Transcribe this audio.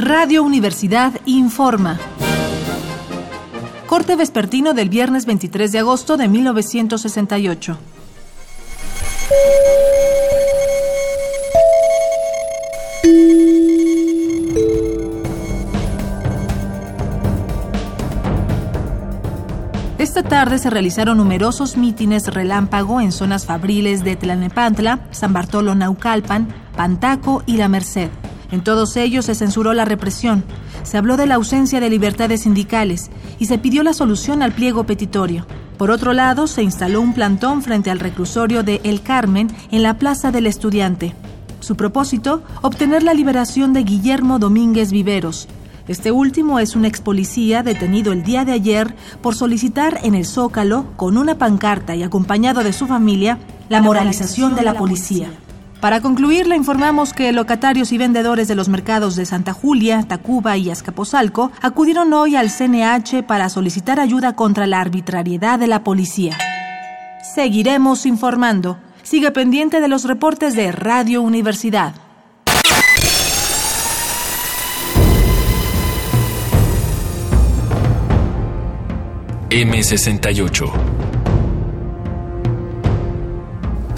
Radio Universidad informa. Corte vespertino del viernes 23 de agosto de 1968. Esta tarde se realizaron numerosos mítines relámpago en zonas fabriles de Tlanepantla, San Bartolo Naucalpan, Pantaco y La Merced. En todos ellos se censuró la represión, se habló de la ausencia de libertades sindicales y se pidió la solución al pliego petitorio. Por otro lado, se instaló un plantón frente al reclusorio de El Carmen en la Plaza del Estudiante. Su propósito, obtener la liberación de Guillermo Domínguez Viveros, este último es un ex policía detenido el día de ayer por solicitar en el Zócalo, con una pancarta y acompañado de su familia, la moralización de la policía. Para concluir, le informamos que locatarios y vendedores de los mercados de Santa Julia, Tacuba y Azcapotzalco acudieron hoy al CNH para solicitar ayuda contra la arbitrariedad de la policía. Seguiremos informando. Sigue pendiente de los reportes de Radio Universidad. M68.